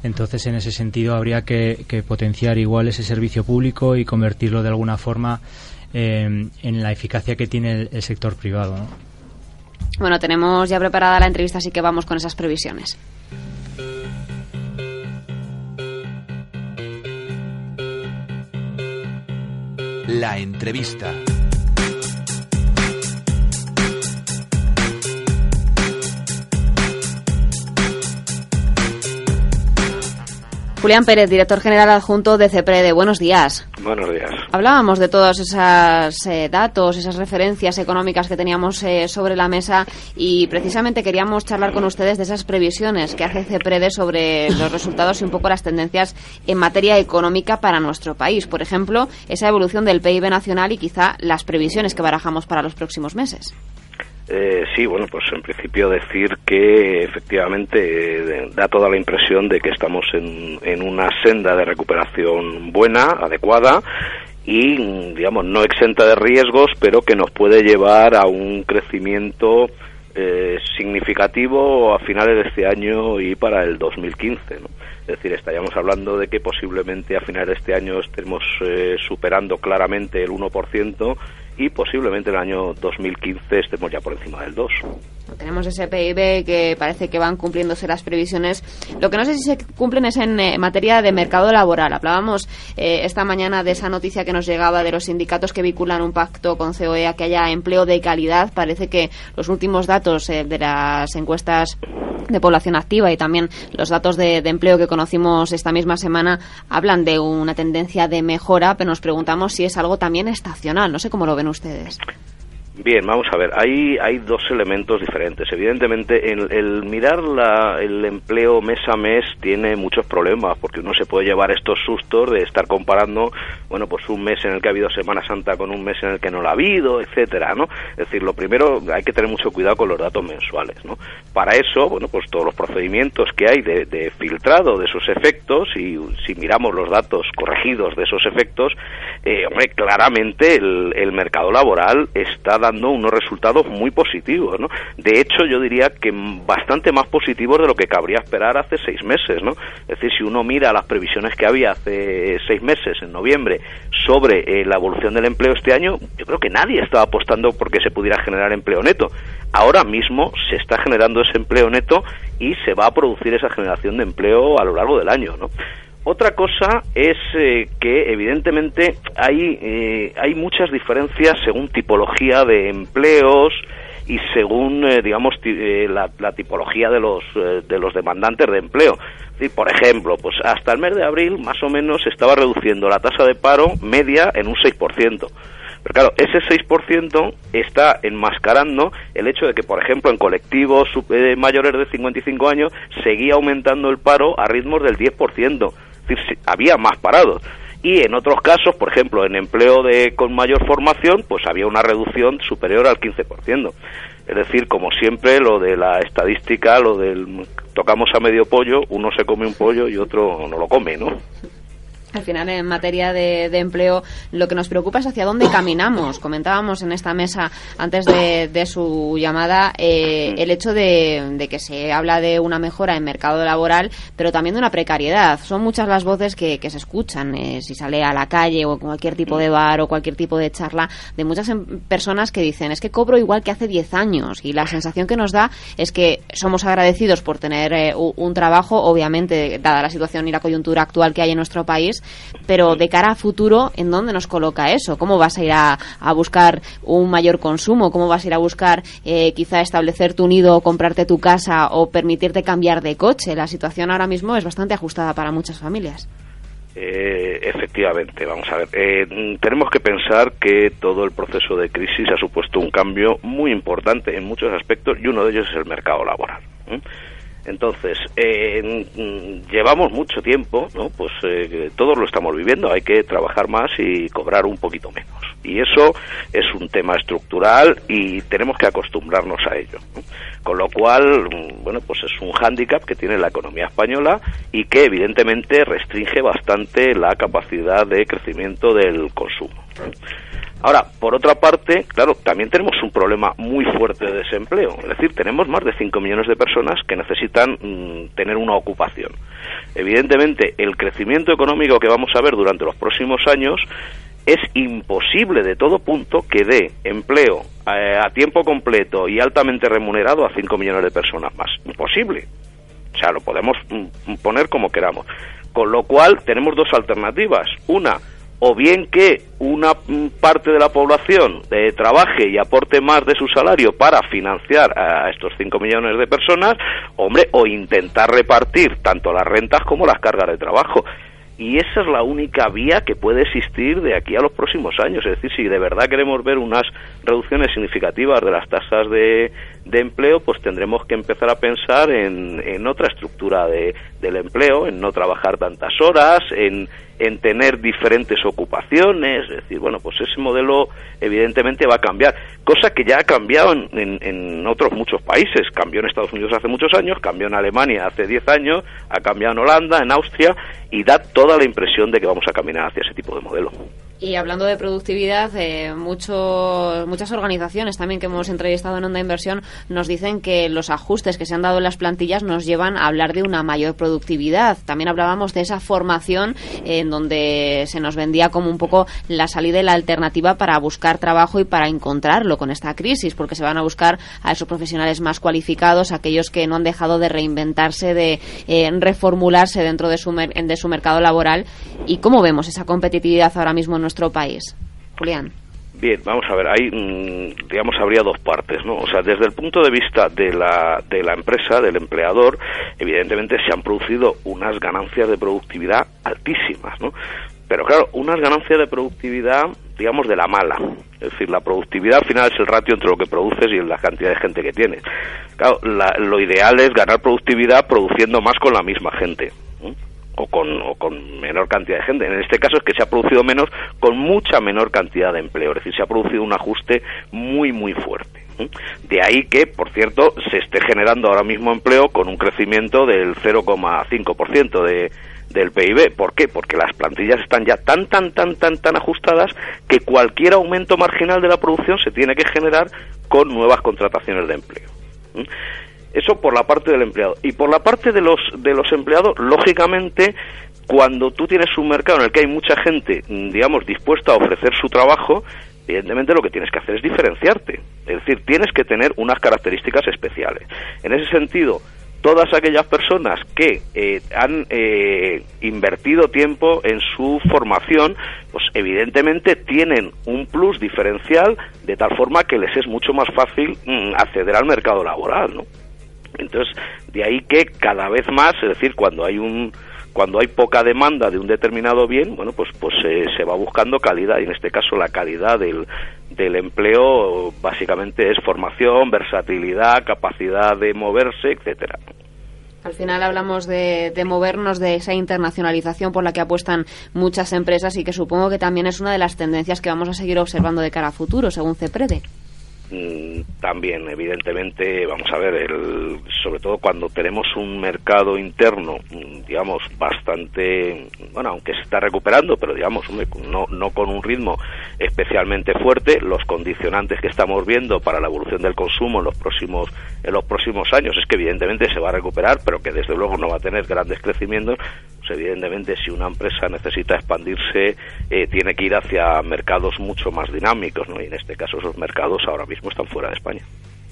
Speaker 3: Entonces, en ese sentido, habría que, potenciar igual ese servicio público y convertirlo de alguna forma eh, en la eficacia que tiene el, sector privado. ¿no?
Speaker 1: Bueno, tenemos ya preparada la entrevista, así que vamos con esas previsiones.
Speaker 5: La entrevista.
Speaker 1: Julián Pérez, director general adjunto de CEPREDE. Buenos días.
Speaker 6: Buenos días.
Speaker 1: Hablábamos de todos esos eh, datos, esas referencias económicas que teníamos eh, sobre la mesa y precisamente queríamos charlar con ustedes de esas previsiones que hace CEPREDE sobre los resultados y un poco las tendencias en materia económica para nuestro país. Por ejemplo, esa evolución del PIB nacional y quizá las previsiones que barajamos para los próximos meses.
Speaker 6: Eh, sí, bueno, pues en principio decir que efectivamente eh, da toda la impresión de que estamos en, en una senda de recuperación buena, adecuada y, digamos, no exenta de riesgos, pero que nos puede llevar a un crecimiento eh, significativo a finales de este año y para el 2015. ¿no? Es decir, estaríamos hablando de que posiblemente a finales de este año estemos eh, superando claramente el 1% y posiblemente en el año 2015 estemos ya por encima del 2.
Speaker 1: Tenemos ese PIB que parece que van cumpliéndose las previsiones. Lo que no sé si se cumplen es en eh, materia de mercado laboral. Hablábamos eh, esta mañana de esa noticia que nos llegaba de los sindicatos que vinculan un pacto con COE a que haya empleo de calidad. Parece que los últimos datos eh, de las encuestas de población activa y también los datos de, de, empleo que conocimos esta misma semana hablan de una tendencia de mejora, pero nos preguntamos si es algo también estacional. No sé cómo lo ven ustedes.
Speaker 6: Bien, vamos a ver, hay, hay dos elementos diferentes. Evidentemente, el, mirar la, el empleo mes a mes tiene muchos problemas, porque uno se puede llevar estos sustos de estar comparando, bueno, pues un mes en el que ha habido Semana Santa con un mes en el que no lo ha habido, etcétera, ¿no? Es decir, lo primero, hay que tener mucho cuidado con los datos mensuales, ¿no? Para eso, bueno, pues todos los procedimientos que hay de, filtrado de esos efectos, y si miramos los datos corregidos de esos efectos, eh, hombre, claramente el, el mercado laboral está dando unos resultados muy positivos, ¿no? De hecho, yo diría que bastante más positivos de lo que cabría esperar hace seis meses, ¿no? Es decir, si uno mira las previsiones que había hace seis meses, en noviembre, sobre eh, la evolución del empleo este año, yo creo que nadie estaba apostando porque se pudiera generar empleo neto. Ahora mismo se está generando ese empleo neto y se va a producir esa generación de empleo a lo largo del año, ¿no? Otra cosa es eh, que evidentemente hay, eh, hay muchas diferencias según tipología de empleos y según, eh, digamos, eh, la, la, tipología de los, de los demandantes de empleo. Sí, por ejemplo, pues hasta el mes de abril más o menos se estaba reduciendo la tasa de paro media en un 6%. Pero claro, ese 6% está enmascarando el hecho de que, por ejemplo, en colectivos mayores de 55 años seguía aumentando el paro a ritmos del 10%. Es decir, había más parados. Y en otros casos, por ejemplo, en empleo de, con mayor formación, pues había una reducción superior al 15%. Es decir, como siempre, lo de la estadística, lo del tocamos a medio pollo, uno se come un pollo y otro no lo come, ¿no?
Speaker 1: Al final, en materia de, empleo, lo que nos preocupa es hacia dónde caminamos. Comentábamos en esta mesa, antes de, su llamada, eh, el hecho de, que se habla de una mejora en mercado laboral, pero también de una precariedad. Son muchas las voces que, se escuchan, eh, si sale a la calle o cualquier tipo de bar o cualquier tipo de charla, de muchas personas que dicen, es que cobro igual que hace 10 años. Y la sensación que nos da es que somos agradecidos por tener eh, un trabajo, obviamente, dada la situación y la coyuntura actual que hay en nuestro país, pero de cara a futuro, ¿en dónde nos coloca eso? ¿Cómo vas a ir a, a buscar un mayor consumo? ¿Cómo vas a ir a buscar eh, quizá establecer tu nido, comprarte tu casa o permitirte cambiar de coche? La situación ahora mismo es bastante ajustada para muchas familias.
Speaker 6: Eh, efectivamente, vamos a ver. Eh, tenemos que pensar que todo el proceso de crisis ha supuesto un cambio muy importante en muchos aspectos y uno de ellos es el mercado laboral. ¿eh? Entonces, eh, llevamos mucho tiempo, ¿no? Pues eh, todos lo estamos viviendo, hay que trabajar más y cobrar un poquito menos. Y eso es un tema estructural y tenemos que acostumbrarnos a ello. Con lo cual, bueno, pues es un hándicap que tiene la economía española y que evidentemente restringe bastante la capacidad de crecimiento del consumo. Ahora, por otra parte, claro, también tenemos un problema muy fuerte de desempleo. Es decir, tenemos más de 5 millones de personas que necesitan mmm, tener una ocupación. Evidentemente, el crecimiento económico que vamos a ver durante los próximos años es imposible de todo punto que dé empleo eh, a tiempo completo y altamente remunerado a 5 millones de personas más. Imposible. O sea, lo podemos mm, poner como queramos. Con lo cual, tenemos dos alternativas. Una, o bien que una parte de la población eh, trabaje y aporte más de su salario para financiar a estos 5 millones de personas, hombre, o intentar repartir tanto las rentas como las cargas de trabajo. Y esa es la única vía que puede existir de aquí a los próximos años. Es decir, si de verdad queremos ver unas reducciones significativas de las tasas de, de empleo, pues tendremos que empezar a pensar en, en otra estructura de, del empleo, en no trabajar tantas horas, en, en tener diferentes ocupaciones, es decir, bueno, pues ese modelo evidentemente va a cambiar, cosa que ya ha cambiado en, en, otros muchos países, cambió en Estados Unidos hace muchos años, cambió en Alemania hace 10 años, ha cambiado en Holanda, en Austria, y da toda la impresión de que vamos a caminar hacia ese tipo de modelo.
Speaker 1: Y hablando de productividad, eh, muchas organizaciones también que hemos entrevistado en Onda Inversión nos dicen que los ajustes que se han dado en las plantillas nos llevan a hablar de una mayor productividad. También hablábamos de esa formación en donde se nos vendía como un poco la salida y la alternativa para buscar trabajo y para encontrarlo con esta crisis, porque se van a buscar a esos profesionales más cualificados, aquellos que no han dejado de reinventarse, de eh, reformularse dentro de su, de su mercado laboral. ¿Y cómo vemos esa competitividad ahora mismo en país. Julián.
Speaker 6: Bien, vamos a ver, ahí, mm, digamos, habría dos partes, ¿no? O sea, desde el punto de vista de la, de la empresa, del empleador, evidentemente se han producido unas ganancias de productividad altísimas, ¿no? Pero claro, unas ganancias de productividad, digamos, de la mala. Es decir, la productividad al final es el ratio entre lo que produces y la cantidad de gente que tienes. Claro, lo ideal es ganar productividad produciendo más con la misma gente o con, o con menor cantidad de gente. En este caso es que se ha producido menos con mucha menor cantidad de empleo, es decir, se ha producido un ajuste muy, muy fuerte. De ahí que, por cierto, se esté generando ahora mismo empleo con un crecimiento del 0,5% de, del PIB. ¿Por qué? Porque las plantillas están ya tan, tan, tan, tan, tan ajustadas que cualquier aumento marginal de la producción se tiene que generar con nuevas contrataciones de empleo. Eso por la parte del empleado. Y por la parte de los, de los empleados, lógicamente, cuando tú tienes un mercado en el que hay mucha gente, digamos, dispuesta a ofrecer su trabajo, evidentemente lo que tienes que hacer es diferenciarte. Es decir, tienes que tener unas características especiales. En ese sentido, todas aquellas personas que eh, han eh, invertido tiempo en su formación, pues evidentemente tienen un plus diferencial de tal forma que les es mucho más fácil mm, acceder al mercado laboral, ¿no? Entonces, de ahí que cada vez más, es decir, cuando hay un cuando hay poca demanda de un determinado bien, bueno, pues pues se va buscando calidad y en este caso la calidad del, del empleo básicamente es formación, versatilidad, capacidad de moverse, etcétera.
Speaker 1: Al final hablamos de, de, movernos de esa internacionalización por la que apuestan muchas empresas y que supongo que también es una de las tendencias que vamos a seguir observando de cara a futuro, según CEPREDE.
Speaker 6: Mm, también evidentemente vamos a ver el, sobre todo cuando tenemos un mercado interno mm, digamos bastante bueno aunque se está recuperando pero digamos no, no con un ritmo especialmente fuerte los condicionantes que estamos viendo para la evolución del consumo en los próximos en los próximos años es que evidentemente se va a recuperar pero que desde luego no va a tener grandes crecimientos pues evidentemente si una empresa necesita expandirse eh, tiene que ir hacia mercados mucho más dinámicos ¿no? y en este caso esos mercados ahora están fuera de España.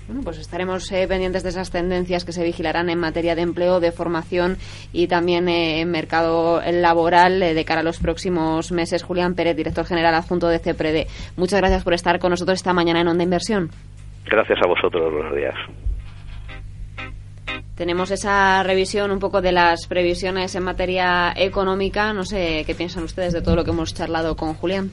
Speaker 1: Bueno, pues estaremos eh, pendientes de esas tendencias que se vigilarán en materia de empleo, de formación y también eh, en mercado laboral de cara a los próximos meses. Julián Pérez, director general adjunto de CEPRED. Muchas gracias por estar con nosotros esta mañana en Onda Inversión.
Speaker 6: Gracias a vosotros, buenos días
Speaker 1: tenemos esa revisión un poco de las previsiones en materia económica. No sé qué piensan ustedes de todo lo que hemos charlado con Julián.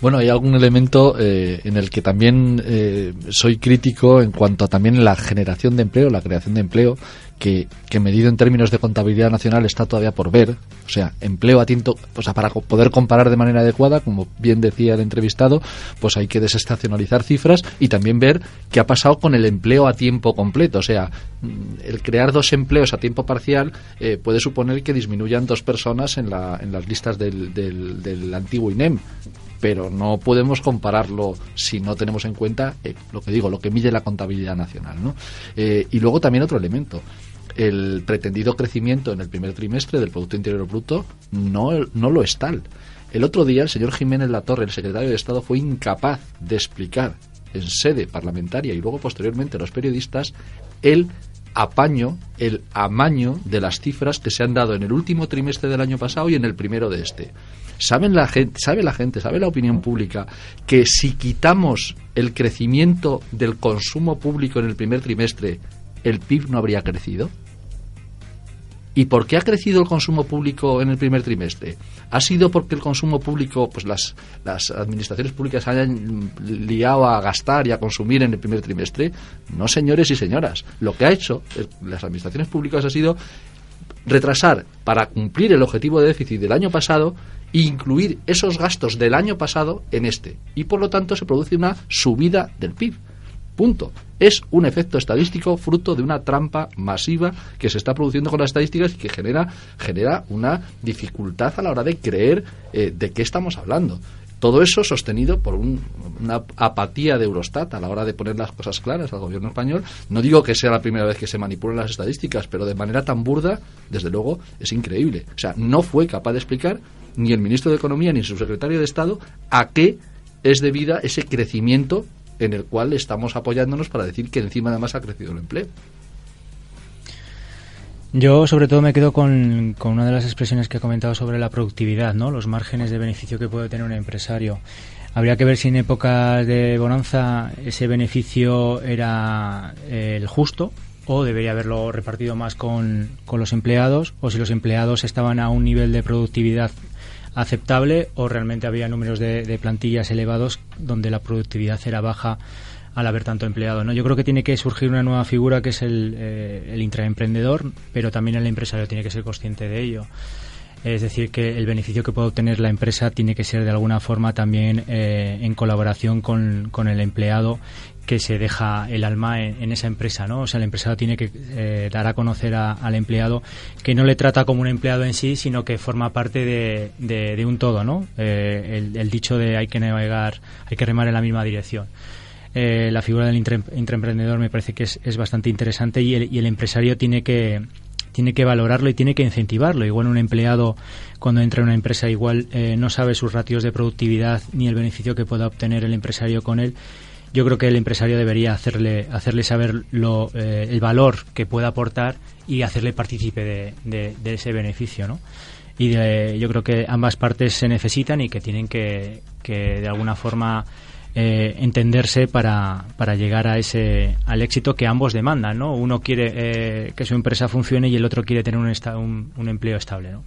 Speaker 4: Bueno, hay algún elemento eh, en el que también eh, soy crítico en cuanto a también la generación de empleo, la creación de empleo, que, que, medido en términos de contabilidad nacional está todavía por ver. O sea, empleo a tiempo, o sea, para poder comparar de manera adecuada, como bien decía el entrevistado, pues hay que desestacionalizar cifras y también ver qué ha pasado con el empleo a tiempo completo. O sea, mm, el crear dos empleos a tiempo parcial eh, puede suponer que disminuyan dos personas en, la, en las listas del, del, del antiguo INEM pero no podemos compararlo si no tenemos en cuenta eh, lo que digo, lo que mide la contabilidad nacional. ¿no? Eh, y luego también otro elemento. El pretendido crecimiento en el primer trimestre del Producto Interior Bruto no, no lo es tal. El otro día el señor Jiménez Latorre, el secretario de Estado, fue incapaz de explicar en sede parlamentaria y luego posteriormente a los periodistas el apaño, el amaño de las cifras que se han dado en el último trimestre del año pasado y en el primero de este. ¿Saben la gente, sabe la gente, sabe la opinión pública que si quitamos el crecimiento del consumo público en el primer trimestre, el PIB no habría crecido? ¿Y por qué ha crecido el consumo público en el primer trimestre? ¿Ha sido porque el consumo público, pues las, las administraciones públicas hayan liado a gastar y a consumir en el primer trimestre? No, señores y señoras. Lo que ha hecho las administraciones públicas ha sido retrasar para cumplir el objetivo de déficit del año pasado incluir esos gastos del año pasado en este. Y por lo tanto se produce una subida del PIB. Punto. Es un efecto estadístico fruto de una trampa masiva que se está produciendo con las estadísticas y que genera, genera una dificultad a la hora de creer eh, de qué estamos hablando. Todo eso sostenido por una apatía de Eurostat a la hora de poner las cosas claras al gobierno español. No digo que sea la primera vez que se manipulan las estadísticas, pero de manera tan burda, desde luego, es increíble. O sea, no fue capaz de explicar ni el ministro de Economía ni su secretario de Estado a qué es debida ese crecimiento en el cual estamos apoyándonos para decir que encima además ha crecido el empleo.
Speaker 3: Yo sobre todo me quedo con, una de las expresiones que ha comentado sobre la productividad, ¿no? los márgenes de beneficio que puede tener un empresario. Habría que ver si en épocas de bonanza ese beneficio era eh, el justo o debería haberlo repartido más con, con los empleados o si los empleados estaban a un nivel de productividad aceptable o realmente había números de, plantillas elevados donde la productividad era baja al haber tanto empleado. ¿no? Yo creo que tiene que surgir una nueva figura que es el, eh, el intraemprendedor, pero también el empresario tiene que ser consciente de ello. Es decir, que el beneficio que puede obtener la empresa tiene que ser de alguna forma también eh, en colaboración con, con, el empleado que se deja el alma en, esa empresa, ¿no? O sea, el empresario tiene que eh, dar a conocer al empleado que no le trata como un empleado en sí, sino que forma parte de, un todo, ¿no? Eh, el, dicho de hay que navegar, hay que remar en la misma dirección. Eh, la figura del intraemprendedor me parece que es, bastante interesante y el, empresario tiene que tiene que valorarlo y tiene que incentivarlo. Igual un empleado cuando entra en una empresa igual no sabe sus ratios de productividad ni el beneficio que pueda obtener el empresario con él yo creo que el empresario debería hacerle, hacerle saber lo, eh, el valor que puede aportar y hacerle partícipe de, ese beneficio, ¿no? Y yo creo que ambas partes se necesitan y que tienen que, que de alguna forma eh, entenderse para, para llegar a ese al éxito que ambos demandan, ¿no? Uno quiere eh, que su empresa funcione y el otro quiere tener un, un, un empleo estable, ¿no?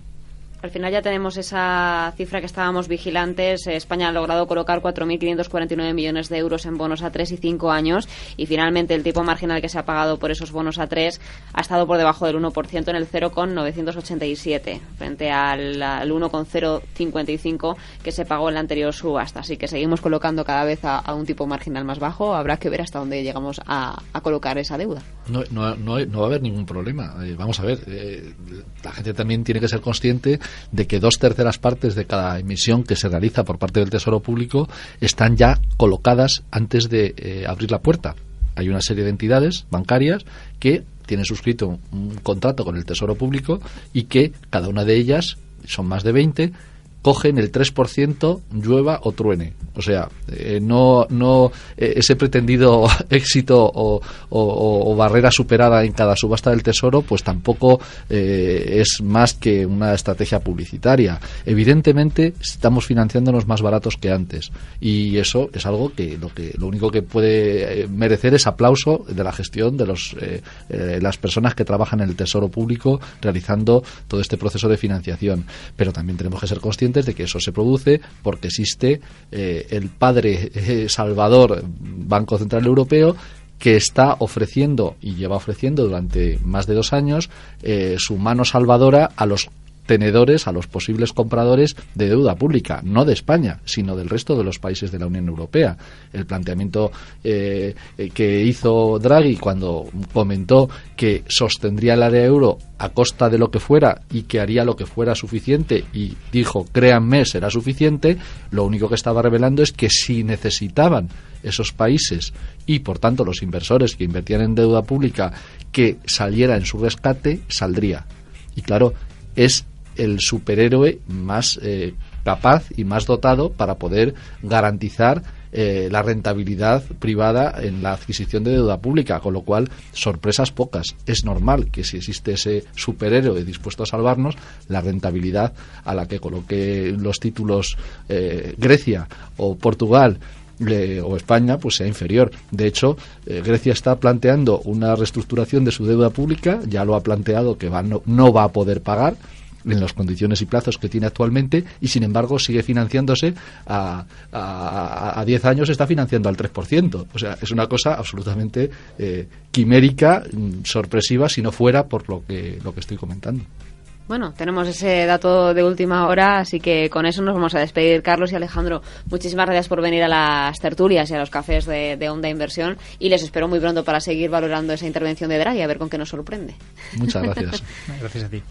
Speaker 1: Al final ya tenemos esa cifra que estábamos vigilantes. España ha logrado colocar 4.549 millones de euros en bonos a 3 y 5 años y finalmente el tipo marginal que se ha pagado por esos bonos a 3 ha estado por debajo del 1% en el 0,987 frente al, al 1,055 que se pagó en la anterior subasta. Así que seguimos colocando cada vez a, un tipo marginal más bajo. Habrá que ver hasta dónde llegamos a, colocar esa deuda.
Speaker 4: No, no, no, va a haber ningún problema. Eh, vamos a ver, eh, la gente también tiene que ser consciente de que dos terceras partes de cada emisión que se realiza por parte del Tesoro Público están ya colocadas antes de eh, abrir la puerta. Hay una serie de entidades bancarias que tienen suscrito un contrato con el Tesoro Público y que cada una de ellas, son más de 20, cogen el 3% llueva o truene. O sea, eh, no, no eh, ese pretendido éxito o, barrera superada en cada subasta del tesoro, pues tampoco eh, es más que una estrategia publicitaria. Evidentemente, estamos financiándonos más baratos que antes. Y eso es algo que lo, que, lo único que puede merecer es aplauso de la gestión de los, las personas que trabajan en el tesoro público realizando todo este proceso de financiación. Pero también tenemos que ser conscientes de que eso se produce porque existe eh, el padre eh, salvador Banco Central Europeo que está ofreciendo y lleva ofreciendo durante más de dos años eh, su mano salvadora a los tenedores, a los posibles compradores de deuda pública, no de España, sino del resto de los países de la Unión Europea. El planteamiento eh, que hizo Draghi cuando comentó que sostendría el área euro a costa de lo que fuera y que haría lo que fuera suficiente y dijo, créanme, será suficiente, lo único que estaba revelando es que si necesitaban esos países y, por tanto, los inversores que invertían en deuda pública que saliera en su rescate, saldría. Y claro, es el superhéroe más eh, capaz y más dotado para poder garantizar eh, la rentabilidad privada en la adquisición de deuda pública, con lo cual sorpresas pocas. Es normal que si existe ese superhéroe dispuesto a salvarnos, la rentabilidad a la que coloque los títulos eh, Grecia o Portugal o España pues sea inferior. De hecho, Grecia está planteando una reestructuración de su deuda pública, ya lo ha planteado que va, no, va a poder pagar en las condiciones y plazos que tiene actualmente y sin embargo sigue financiándose a, a, 10 años está financiando al 3%. O sea, es una cosa absolutamente eh, quimérica, mm, sorpresiva si no fuera por lo que, lo que estoy comentando.
Speaker 1: Bueno, tenemos ese dato de última hora, así que con eso nos vamos a despedir. Carlos y Alejandro, muchísimas gracias por venir a las tertulias y a los cafés de, de Onda Inversión y les espero muy pronto para seguir valorando esa intervención de Draghi, a ver con qué nos sorprende.
Speaker 4: Muchas gracias.
Speaker 3: gracias a ti.